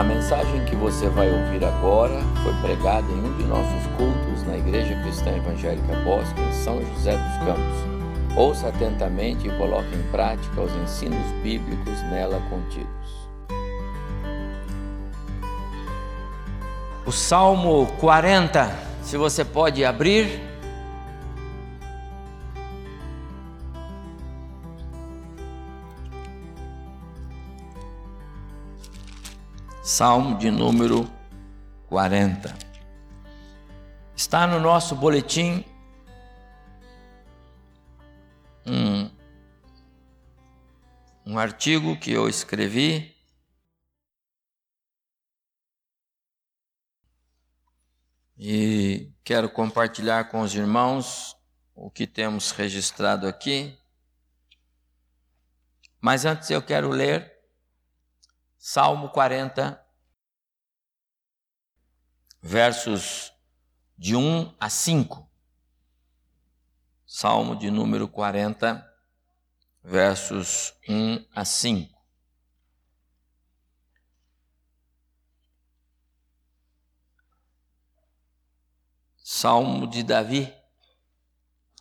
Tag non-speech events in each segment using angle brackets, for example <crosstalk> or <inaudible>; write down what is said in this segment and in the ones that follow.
A mensagem que você vai ouvir agora foi pregada em um de nossos cultos na Igreja Cristã Evangélica Bosque, em São José dos Campos. Ouça atentamente e coloque em prática os ensinos bíblicos nela contidos. O Salmo 40, se você pode abrir. Salmo de número 40. Está no nosso boletim um, um artigo que eu escrevi e quero compartilhar com os irmãos o que temos registrado aqui. Mas antes eu quero ler Salmo 40, versos de 1 a 5. Salmo de número 40, versos 1 a 5. Salmo de Davi.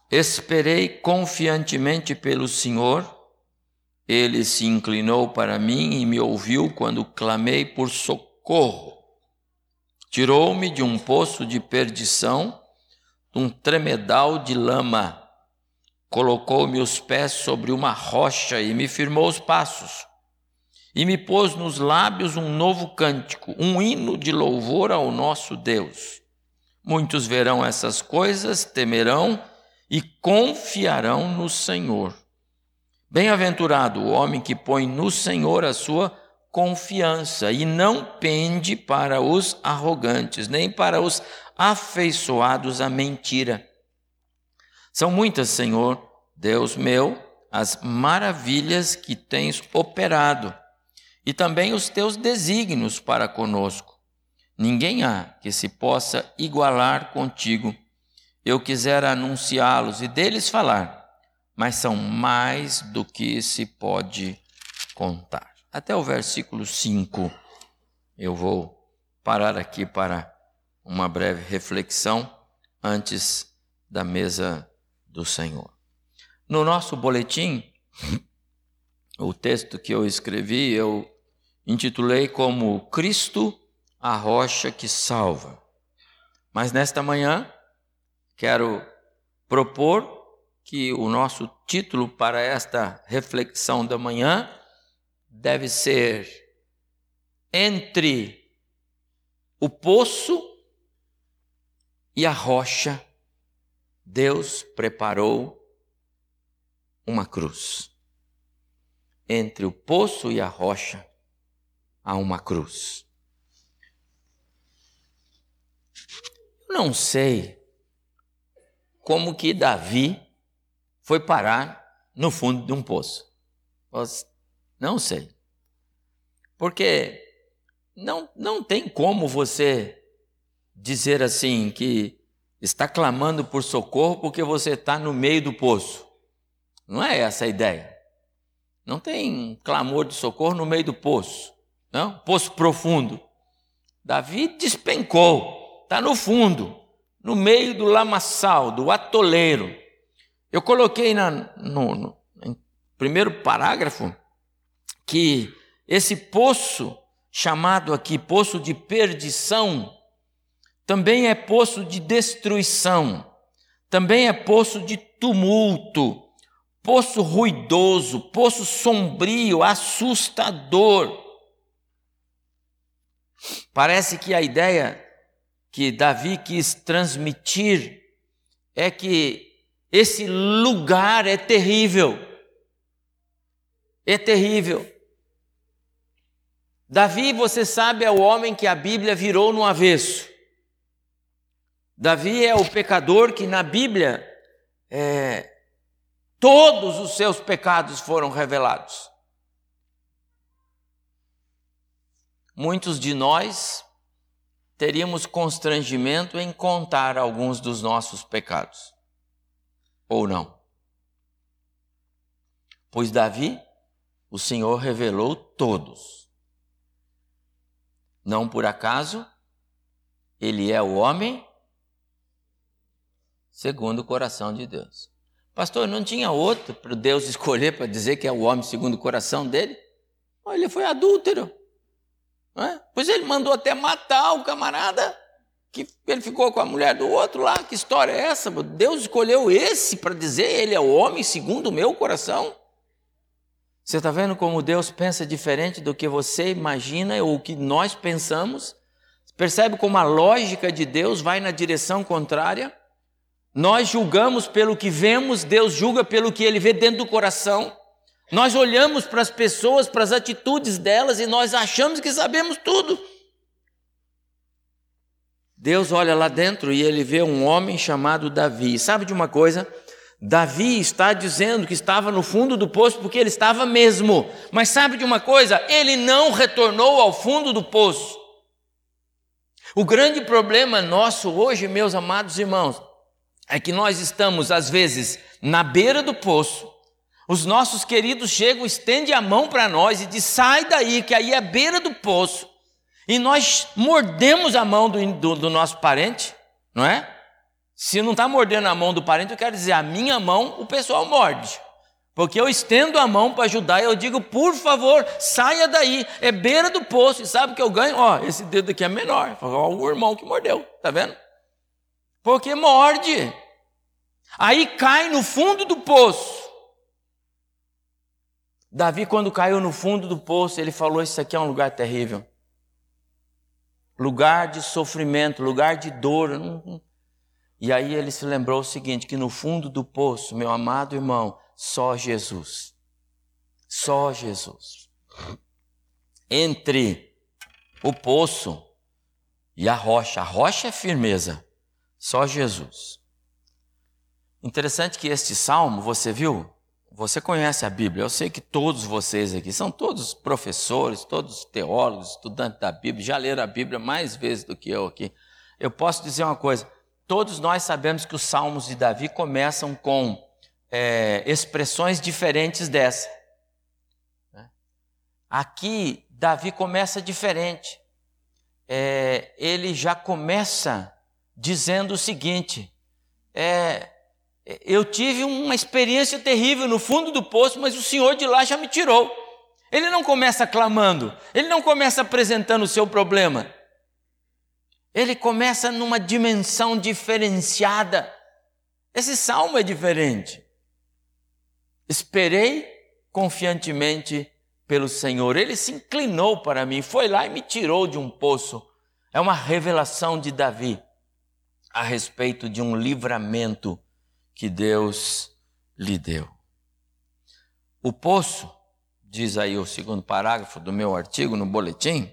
Esperei confiantemente pelo Senhor ele se inclinou para mim e me ouviu quando clamei por socorro. Tirou-me de um poço de perdição, de um tremedal de lama. Colocou-me os pés sobre uma rocha e me firmou os passos. E me pôs nos lábios um novo cântico, um hino de louvor ao nosso Deus. Muitos verão essas coisas, temerão e confiarão no Senhor. Bem-aventurado o homem que põe no Senhor a sua confiança e não pende para os arrogantes, nem para os afeiçoados à mentira. São muitas, Senhor, Deus meu, as maravilhas que tens operado e também os teus desígnios para conosco. Ninguém há que se possa igualar contigo. Eu quisera anunciá-los e deles falar mas são mais do que se pode contar. Até o versículo 5, eu vou parar aqui para uma breve reflexão antes da mesa do Senhor. No nosso boletim, o texto que eu escrevi, eu intitulei como Cristo, a rocha que salva. Mas nesta manhã, quero propor que o nosso título para esta reflexão da manhã deve ser Entre o poço e a rocha, Deus preparou uma cruz. Entre o poço e a rocha há uma cruz. Não sei como que Davi foi parar no fundo de um poço? Não sei. Porque não, não tem como você dizer assim que está clamando por socorro porque você está no meio do poço. Não é essa a ideia. Não tem clamor de socorro no meio do poço. Não? Poço profundo. Davi despencou, está no fundo, no meio do lamaçal, do atoleiro. Eu coloquei na, no, no primeiro parágrafo que esse poço, chamado aqui poço de perdição, também é poço de destruição, também é poço de tumulto, poço ruidoso, poço sombrio, assustador. Parece que a ideia que Davi quis transmitir é que esse lugar é terrível. É terrível. Davi, você sabe, é o homem que a Bíblia virou no avesso. Davi é o pecador que na Bíblia é, todos os seus pecados foram revelados. Muitos de nós teríamos constrangimento em contar alguns dos nossos pecados ou não? Pois Davi, o Senhor revelou todos. Não por acaso, ele é o homem segundo o coração de Deus. Pastor, não tinha outro para Deus escolher para dizer que é o homem segundo o coração dele? Ele foi adúltero. É? Pois ele mandou até matar o camarada que ele ficou com a mulher do outro lá. Que história é essa? Deus escolheu esse para dizer ele é o homem segundo o meu coração. Você está vendo como Deus pensa diferente do que você imagina ou que nós pensamos? Percebe como a lógica de Deus vai na direção contrária? Nós julgamos pelo que vemos, Deus julga pelo que ele vê dentro do coração. Nós olhamos para as pessoas, para as atitudes delas e nós achamos que sabemos tudo. Deus olha lá dentro e ele vê um homem chamado Davi. Sabe de uma coisa? Davi está dizendo que estava no fundo do poço porque ele estava mesmo. Mas sabe de uma coisa? Ele não retornou ao fundo do poço. O grande problema nosso hoje, meus amados irmãos, é que nós estamos, às vezes, na beira do poço, os nossos queridos chegam, estendem a mão para nós e diz: sai daí, que aí é a beira do poço. E nós mordemos a mão do, do, do nosso parente, não é? Se não está mordendo a mão do parente, eu quero dizer, a minha mão o pessoal morde. Porque eu estendo a mão para ajudar e eu digo, por favor, saia daí, é beira do poço. E sabe o que eu ganho? Ó, esse dedo aqui é menor. Ó, o irmão que mordeu, tá vendo? Porque morde. Aí cai no fundo do poço. Davi, quando caiu no fundo do poço, ele falou: Isso aqui é um lugar terrível. Lugar de sofrimento, lugar de dor. E aí ele se lembrou o seguinte: que no fundo do poço, meu amado irmão, só Jesus. Só Jesus. Entre o poço e a rocha. A rocha é firmeza. Só Jesus. Interessante que este salmo, você viu? Você conhece a Bíblia. Eu sei que todos vocês aqui são todos professores, todos teólogos, estudantes da Bíblia, já leram a Bíblia mais vezes do que eu aqui. Eu posso dizer uma coisa: todos nós sabemos que os salmos de Davi começam com é, expressões diferentes dessa. Né? Aqui, Davi começa diferente. É, ele já começa dizendo o seguinte: é, eu tive uma experiência terrível no fundo do poço, mas o Senhor de lá já me tirou. Ele não começa clamando, ele não começa apresentando o seu problema. Ele começa numa dimensão diferenciada. Esse salmo é diferente. Esperei confiantemente pelo Senhor. Ele se inclinou para mim, foi lá e me tirou de um poço. É uma revelação de Davi a respeito de um livramento que Deus lhe deu. O poço, diz aí o segundo parágrafo do meu artigo no boletim,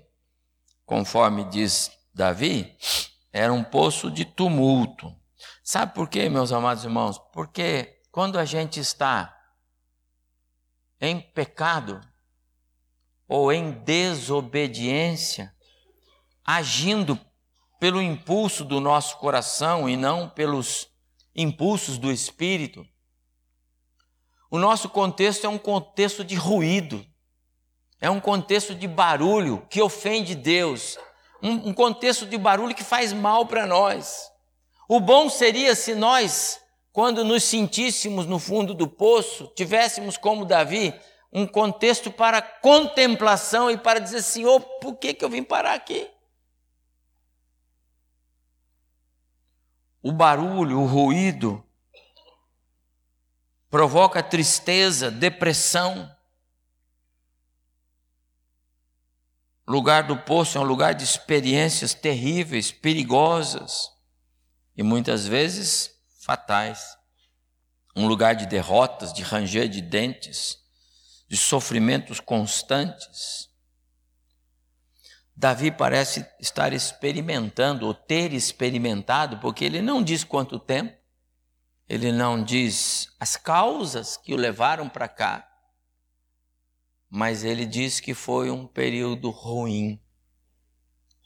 conforme diz Davi, era um poço de tumulto. Sabe por quê, meus amados irmãos? Porque quando a gente está em pecado ou em desobediência, agindo pelo impulso do nosso coração e não pelos impulsos do espírito. O nosso contexto é um contexto de ruído, é um contexto de barulho que ofende Deus, um, um contexto de barulho que faz mal para nós. O bom seria se nós, quando nos sentíssemos no fundo do poço, tivéssemos como Davi um contexto para contemplação e para dizer: Senhor, por que, que eu vim parar aqui? O barulho, o ruído, provoca tristeza, depressão. O lugar do poço é um lugar de experiências terríveis, perigosas e muitas vezes fatais. Um lugar de derrotas, de ranger de dentes, de sofrimentos constantes. Davi parece estar experimentando, ou ter experimentado, porque ele não diz quanto tempo, ele não diz as causas que o levaram para cá, mas ele diz que foi um período ruim.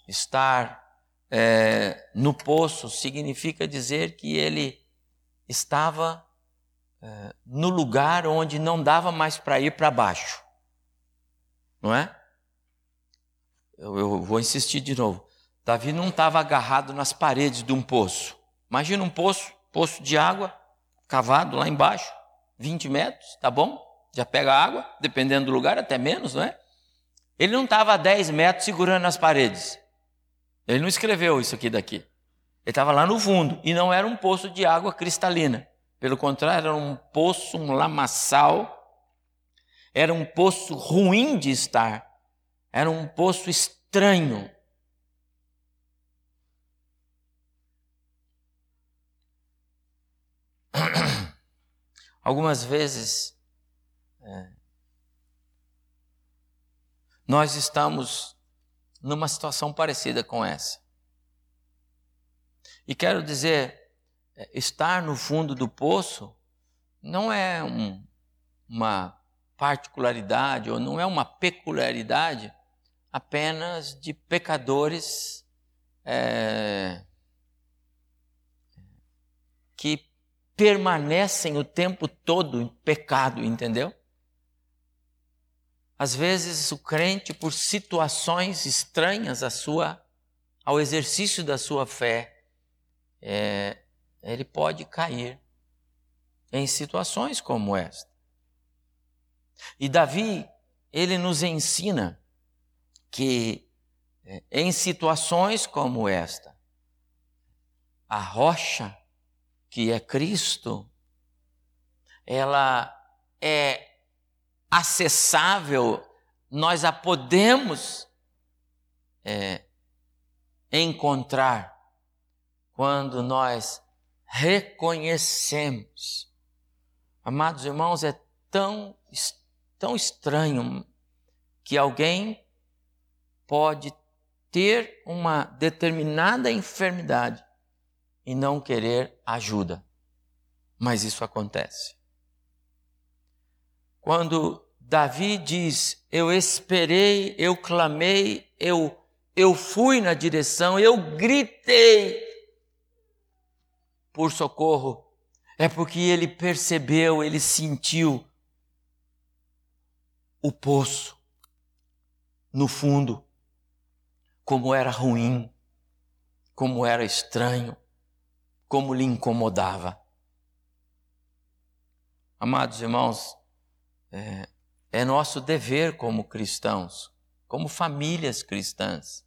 Estar é, no poço significa dizer que ele estava é, no lugar onde não dava mais para ir para baixo, não é? Eu, eu vou insistir de novo. Davi não estava agarrado nas paredes de um poço. Imagina um poço, poço de água, cavado lá embaixo, 20 metros, tá bom? Já pega água, dependendo do lugar, até menos, não é? Ele não estava a 10 metros segurando as paredes. Ele não escreveu isso aqui daqui. Ele estava lá no fundo e não era um poço de água cristalina. Pelo contrário, era um poço, um lamaçal. Era um poço ruim de estar. Era um poço estranho. <coughs> Algumas vezes é, nós estamos numa situação parecida com essa. E quero dizer, é, estar no fundo do poço não é um, uma particularidade ou não é uma peculiaridade apenas de pecadores é, que permanecem o tempo todo em pecado, entendeu? Às vezes o crente, por situações estranhas à sua, ao exercício da sua fé, é, ele pode cair em situações como esta. E Davi, ele nos ensina que é, em situações como esta, a rocha que é Cristo, ela é acessável, nós a podemos é, encontrar quando nós reconhecemos. Amados irmãos, é tão, tão estranho que alguém pode ter uma determinada enfermidade e não querer ajuda. Mas isso acontece. Quando Davi diz: Eu esperei, eu clamei, eu, eu fui na direção, eu gritei por socorro, é porque ele percebeu, ele sentiu o poço no fundo, como era ruim, como era estranho, como lhe incomodava. Amados irmãos, é, é nosso dever como cristãos, como famílias cristãs,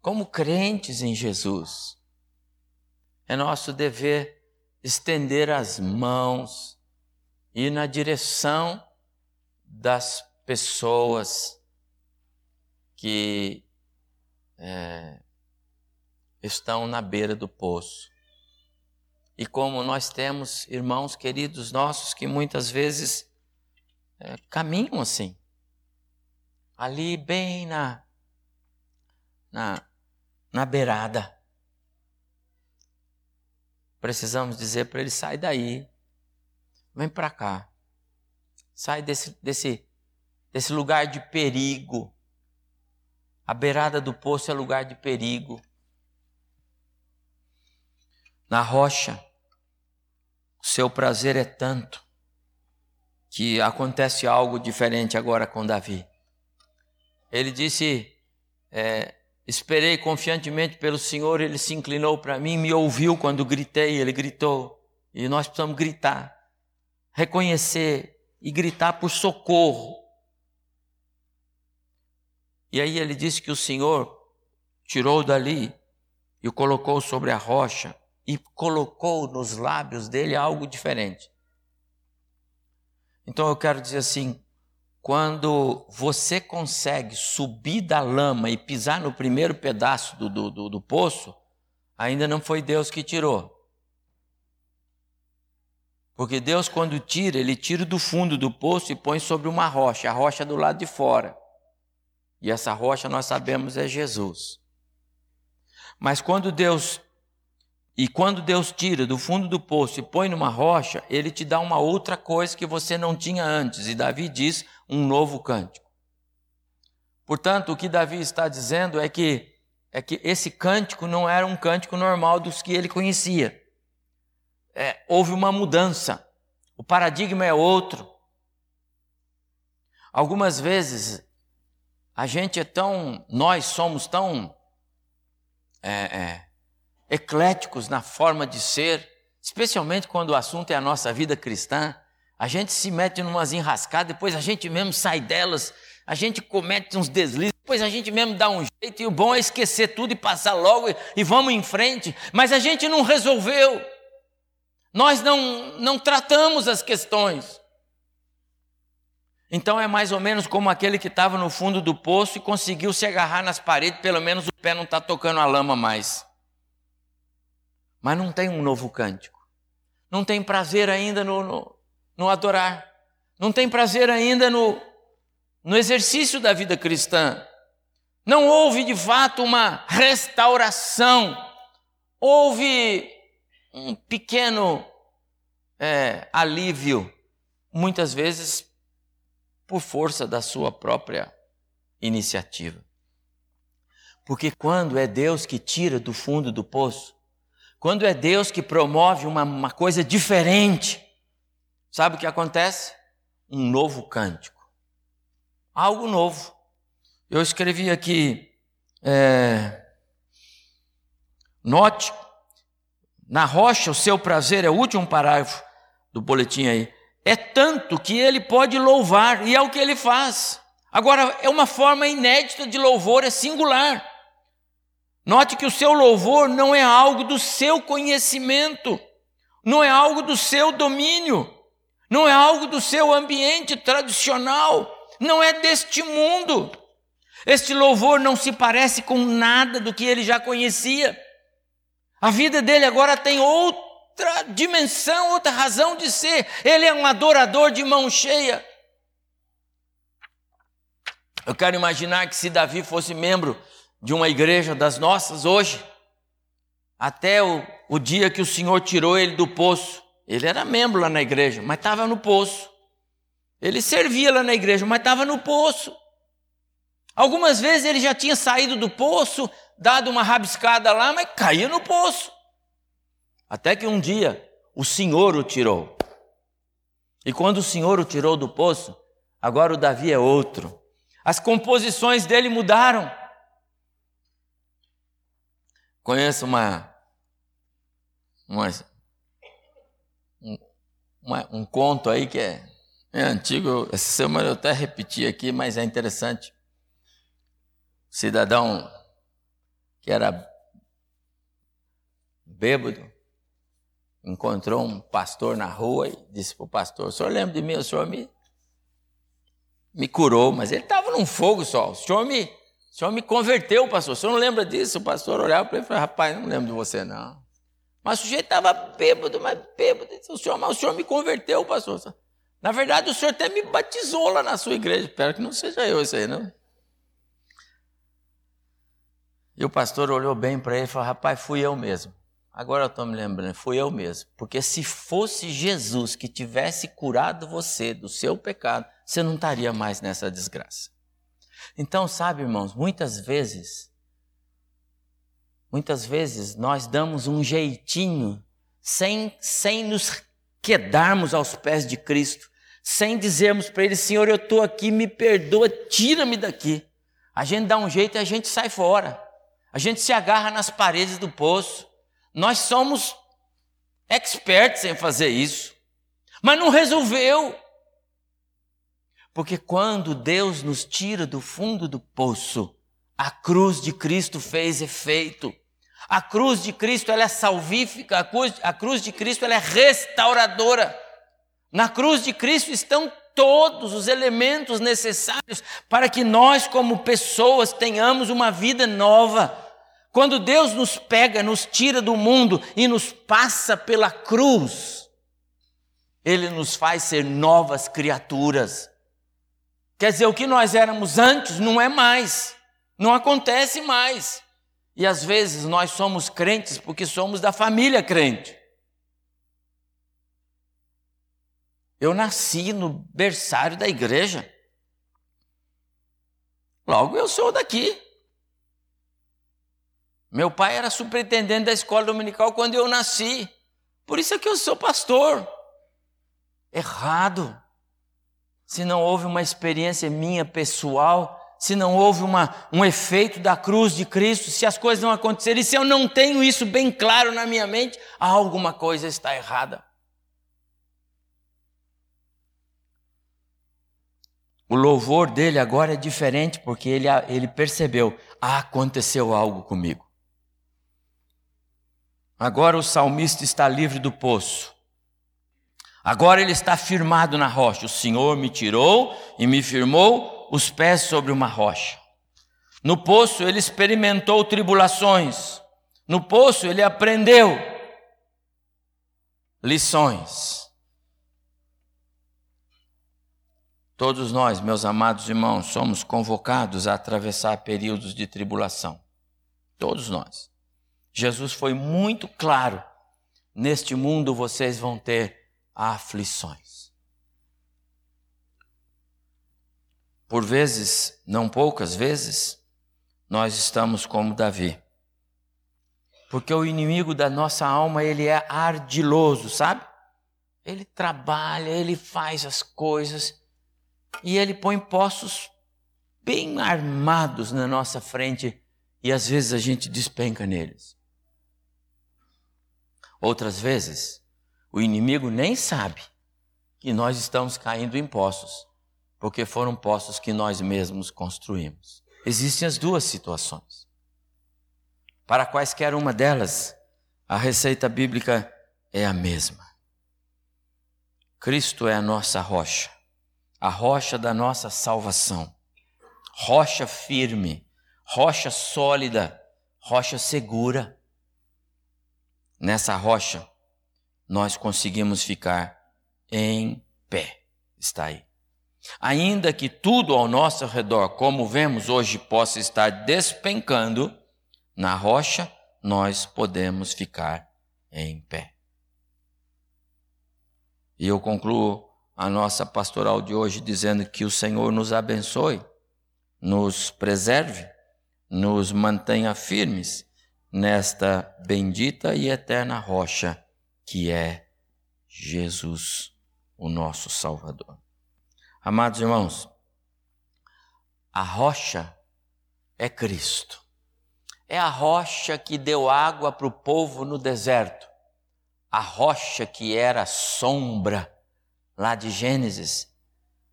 como crentes em Jesus, é nosso dever estender as mãos e ir na direção das pessoas que é, estão na beira do poço. E como nós temos irmãos queridos nossos que muitas vezes é, caminham assim, ali bem na, na, na beirada. Precisamos dizer para ele: sai daí, vem para cá, sai desse, desse, desse lugar de perigo. A beirada do poço é lugar de perigo. Na rocha, o seu prazer é tanto que acontece algo diferente agora com Davi. Ele disse: é, Esperei confiantemente pelo Senhor, ele se inclinou para mim, me ouviu quando gritei, ele gritou. E nós precisamos gritar, reconhecer e gritar por socorro. E aí ele disse que o Senhor tirou dali e o colocou sobre a rocha e colocou nos lábios dele algo diferente. Então eu quero dizer assim: quando você consegue subir da lama e pisar no primeiro pedaço do, do, do, do poço, ainda não foi Deus que tirou. Porque Deus, quando tira, Ele tira do fundo do poço e põe sobre uma rocha, a rocha do lado de fora. E essa rocha nós sabemos é Jesus. Mas quando Deus e quando Deus tira do fundo do poço e põe numa rocha, ele te dá uma outra coisa que você não tinha antes. E Davi diz um novo cântico. Portanto, o que Davi está dizendo é que é que esse cântico não era um cântico normal dos que ele conhecia. É, houve uma mudança. O paradigma é outro. Algumas vezes a gente é tão, nós somos tão é, é, ecléticos na forma de ser, especialmente quando o assunto é a nossa vida cristã. A gente se mete em umas enrascadas, depois a gente mesmo sai delas, a gente comete uns deslizes, depois a gente mesmo dá um jeito, e o bom é esquecer tudo e passar logo e, e vamos em frente. Mas a gente não resolveu, nós não, não tratamos as questões. Então é mais ou menos como aquele que estava no fundo do poço e conseguiu se agarrar nas paredes, pelo menos o pé não está tocando a lama mais. Mas não tem um novo cântico. Não tem prazer ainda no, no, no adorar. Não tem prazer ainda no, no exercício da vida cristã. Não houve de fato uma restauração. Houve um pequeno é, alívio, muitas vezes por força da sua própria iniciativa. Porque quando é Deus que tira do fundo do poço, quando é Deus que promove uma, uma coisa diferente, sabe o que acontece? Um novo cântico. Algo novo. Eu escrevi aqui, é, note, na rocha o seu prazer, é o último parágrafo do boletim aí é tanto que ele pode louvar, e é o que ele faz. Agora, é uma forma inédita de louvor, é singular. Note que o seu louvor não é algo do seu conhecimento, não é algo do seu domínio, não é algo do seu ambiente tradicional, não é deste mundo. Este louvor não se parece com nada do que ele já conhecia. A vida dele agora tem outro outra dimensão, outra razão de ser. Ele é um adorador de mão cheia. Eu quero imaginar que se Davi fosse membro de uma igreja das nossas hoje, até o, o dia que o Senhor tirou ele do poço, ele era membro lá na igreja, mas estava no poço. Ele servia lá na igreja, mas estava no poço. Algumas vezes ele já tinha saído do poço, dado uma rabiscada lá, mas caía no poço. Até que um dia o Senhor o tirou. E quando o Senhor o tirou do poço, agora o Davi é outro. As composições dele mudaram. Conheço uma, uma, um conto aí que é, é antigo, essa semana eu até repeti aqui, mas é interessante. Cidadão que era bêbado, encontrou um pastor na rua e disse para o pastor: O senhor lembra de mim? O senhor me, me curou, mas ele estava num fogo só. O senhor me, o senhor me converteu, pastor. O senhor não lembra disso? O pastor olhava para ele e falou: Rapaz, não lembro de você, não. Mas o sujeito estava bêbado, mas bêbado. O senhor, mas o senhor me converteu, pastor. Na verdade, o senhor até me batizou lá na sua igreja. Espero que não seja eu isso aí, não. E o pastor olhou bem para ele e falou: Rapaz, fui eu mesmo. Agora eu estou me lembrando, fui eu mesmo. Porque se fosse Jesus que tivesse curado você do seu pecado, você não estaria mais nessa desgraça. Então, sabe, irmãos, muitas vezes, muitas vezes nós damos um jeitinho sem, sem nos quedarmos aos pés de Cristo, sem dizermos para Ele, Senhor, eu estou aqui, me perdoa, tira-me daqui. A gente dá um jeito e a gente sai fora. A gente se agarra nas paredes do poço. Nós somos expertos em fazer isso, mas não resolveu. Porque quando Deus nos tira do fundo do poço, a cruz de Cristo fez efeito. A cruz de Cristo ela é salvífica, a cruz, a cruz de Cristo ela é restauradora. Na cruz de Cristo estão todos os elementos necessários para que nós, como pessoas, tenhamos uma vida nova. Quando Deus nos pega, nos tira do mundo e nos passa pela cruz, Ele nos faz ser novas criaturas. Quer dizer, o que nós éramos antes não é mais, não acontece mais. E às vezes nós somos crentes porque somos da família crente. Eu nasci no berçário da igreja. Logo eu sou daqui. Meu pai era superintendente da escola dominical quando eu nasci. Por isso é que eu sou pastor. Errado. Se não houve uma experiência minha pessoal se não houve uma, um efeito da cruz de Cristo, se as coisas não acontecerem, se eu não tenho isso bem claro na minha mente, alguma coisa está errada. O louvor dele agora é diferente porque ele, ele percebeu: ah, aconteceu algo comigo. Agora o salmista está livre do poço. Agora ele está firmado na rocha. O Senhor me tirou e me firmou os pés sobre uma rocha. No poço ele experimentou tribulações. No poço ele aprendeu lições. Todos nós, meus amados irmãos, somos convocados a atravessar períodos de tribulação. Todos nós. Jesus foi muito claro: neste mundo vocês vão ter aflições. Por vezes, não poucas vezes, nós estamos como Davi. Porque o inimigo da nossa alma, ele é ardiloso, sabe? Ele trabalha, ele faz as coisas e ele põe poços bem armados na nossa frente e às vezes a gente despenca neles. Outras vezes, o inimigo nem sabe que nós estamos caindo em poços, porque foram poços que nós mesmos construímos. Existem as duas situações. Para quaisquer uma delas, a receita bíblica é a mesma. Cristo é a nossa rocha a rocha da nossa salvação. Rocha firme, rocha sólida, rocha segura. Nessa rocha, nós conseguimos ficar em pé. Está aí. Ainda que tudo ao nosso redor, como vemos hoje, possa estar despencando, na rocha nós podemos ficar em pé. E eu concluo a nossa pastoral de hoje dizendo que o Senhor nos abençoe, nos preserve, nos mantenha firmes nesta bendita e eterna rocha que é Jesus, o nosso Salvador. Amados irmãos, a rocha é Cristo. É a rocha que deu água para o povo no deserto. A rocha que era sombra lá de Gênesis,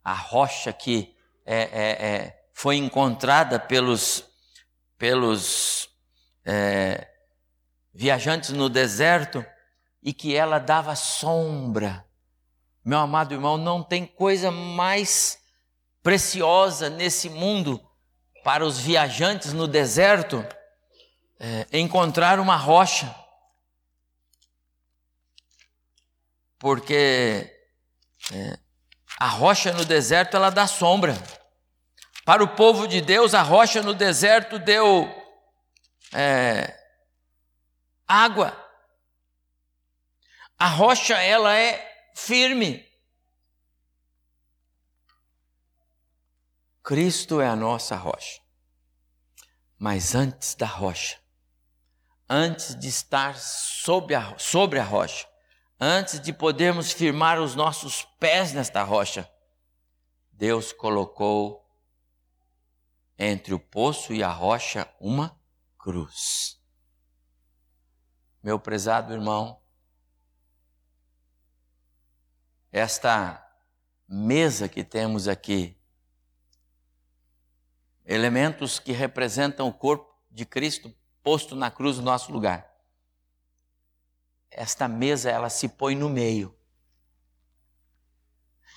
a rocha que é, é, é, foi encontrada pelos, pelos é, viajantes no deserto e que ela dava sombra. Meu amado irmão, não tem coisa mais preciosa nesse mundo para os viajantes no deserto é, encontrar uma rocha. Porque é, a rocha no deserto ela dá sombra. Para o povo de Deus, a rocha no deserto deu é, água. A rocha ela é firme. Cristo é a nossa rocha. Mas antes da rocha, antes de estar sobre a, sobre a rocha, antes de podermos firmar os nossos pés nesta rocha, Deus colocou entre o poço e a rocha uma cruz. Meu prezado irmão, esta mesa que temos aqui, elementos que representam o corpo de Cristo posto na cruz no nosso lugar esta mesa ela se põe no meio.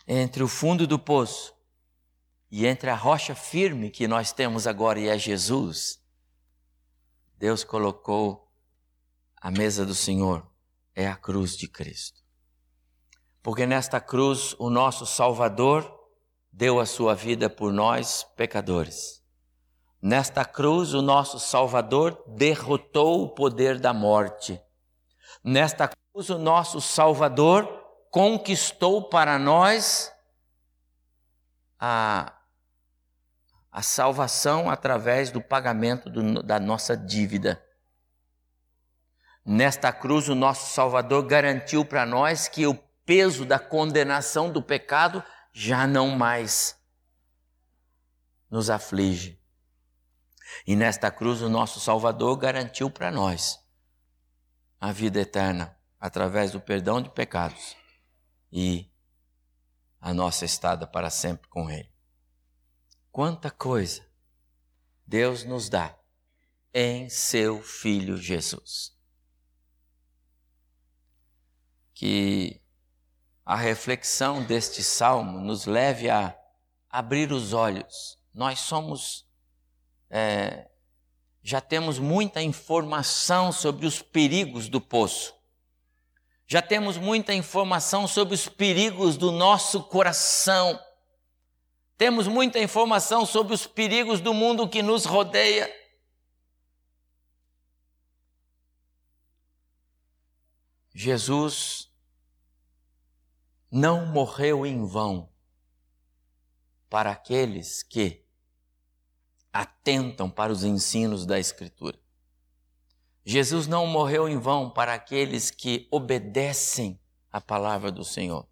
Entre o fundo do poço e entre a rocha firme que nós temos agora e é Jesus, Deus colocou a mesa do Senhor, é a cruz de Cristo. Porque nesta cruz o nosso Salvador deu a sua vida por nós, pecadores. Nesta cruz o nosso Salvador derrotou o poder da morte Nesta cruz, o nosso Salvador conquistou para nós a, a salvação através do pagamento do, da nossa dívida. Nesta cruz, o nosso Salvador garantiu para nós que o peso da condenação do pecado já não mais nos aflige. E nesta cruz, o nosso Salvador garantiu para nós a vida eterna através do perdão de pecados e a nossa estada para sempre com Ele. Quanta coisa Deus nos dá em seu Filho Jesus. Que a reflexão deste salmo nos leve a abrir os olhos. Nós somos, é, já temos muita informação sobre os perigos do poço. Já temos muita informação sobre os perigos do nosso coração. Temos muita informação sobre os perigos do mundo que nos rodeia. Jesus não morreu em vão para aqueles que atentam para os ensinos da Escritura. Jesus não morreu em vão para aqueles que obedecem a palavra do Senhor.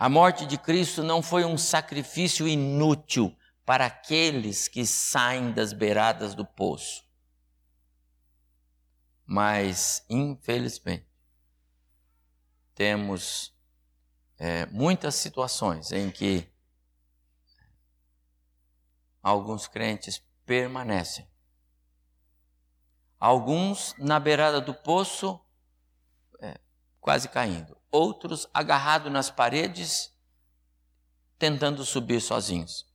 A morte de Cristo não foi um sacrifício inútil para aqueles que saem das beiradas do poço. Mas, infelizmente, temos é, muitas situações em que alguns crentes permanecem. Alguns na beirada do poço, é, quase caindo. Outros agarrados nas paredes, tentando subir sozinhos.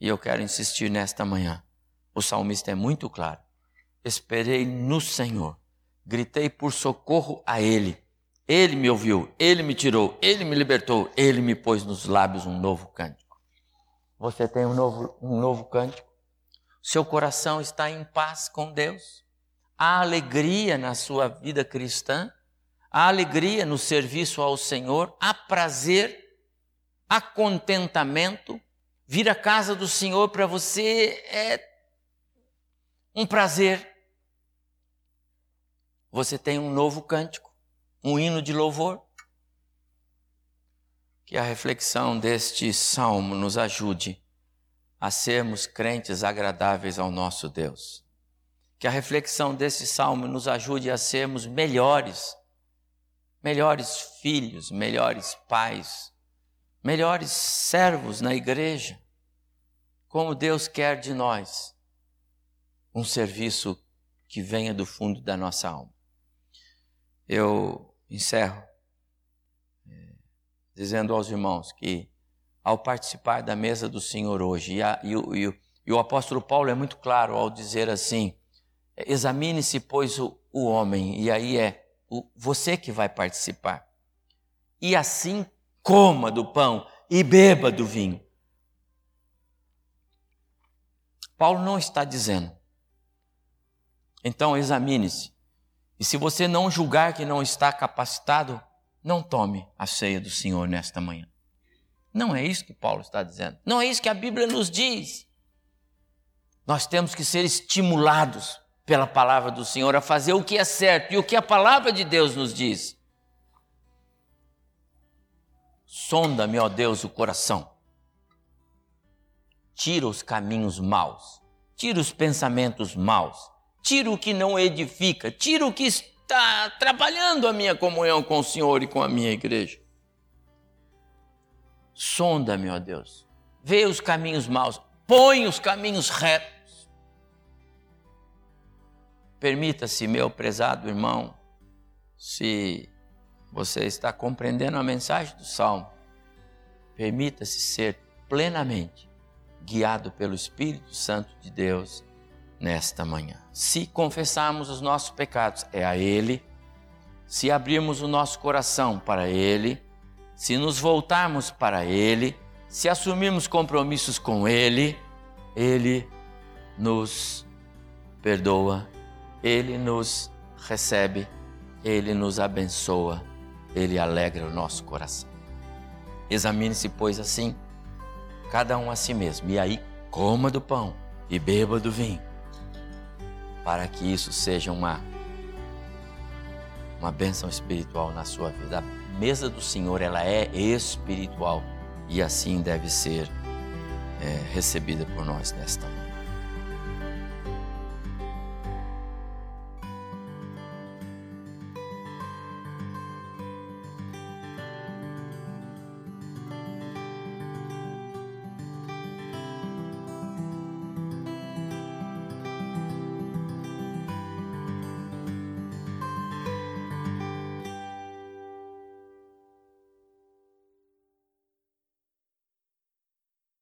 E eu quero insistir nesta manhã. O salmista é muito claro. Esperei no Senhor, gritei por socorro a Ele ele me ouviu, ele me tirou, ele me libertou, ele me pôs nos lábios um novo cântico. Você tem um novo, um novo cântico? Seu coração está em paz com Deus? Há alegria na sua vida cristã? Há alegria no serviço ao Senhor? Há prazer? Há contentamento? Vir à casa do Senhor para você é um prazer. Você tem um novo cântico um hino de louvor. Que a reflexão deste salmo nos ajude a sermos crentes agradáveis ao nosso Deus. Que a reflexão desse salmo nos ajude a sermos melhores, melhores filhos, melhores pais, melhores servos na igreja, como Deus quer de nós um serviço que venha do fundo da nossa alma. Eu encerro é, dizendo aos irmãos que, ao participar da mesa do Senhor hoje, e, a, e, o, e, o, e o, apóstolo Paulo é muito claro ao dizer assim: examine-se, pois, o, o homem, e aí é o, você que vai participar. E assim coma do pão e beba do vinho. Paulo não está dizendo. Então examine-se. E se você não julgar que não está capacitado, não tome a ceia do Senhor nesta manhã. Não é isso que Paulo está dizendo. Não é isso que a Bíblia nos diz. Nós temos que ser estimulados pela palavra do Senhor a fazer o que é certo e o que a palavra de Deus nos diz. Sonda-me, ó Deus, o coração. Tira os caminhos maus. Tira os pensamentos maus tira o que não edifica, tira o que está atrapalhando a minha comunhão com o Senhor e com a minha igreja. Sonda, meu Deus, vê os caminhos maus, põe os caminhos retos. Permita-se, meu prezado irmão, se você está compreendendo a mensagem do Salmo, permita-se ser plenamente guiado pelo Espírito Santo de Deus nesta manhã. Se confessarmos os nossos pecados, é a Ele. Se abrirmos o nosso coração para Ele, se nos voltarmos para Ele, se assumirmos compromissos com Ele, Ele nos perdoa, Ele nos recebe, Ele nos abençoa, Ele alegra o nosso coração. Examine-se, pois, assim, cada um a si mesmo, e aí coma do pão e beba do vinho para que isso seja uma, uma bênção espiritual na sua vida. A mesa do Senhor ela é espiritual e assim deve ser é, recebida por nós nesta manhã.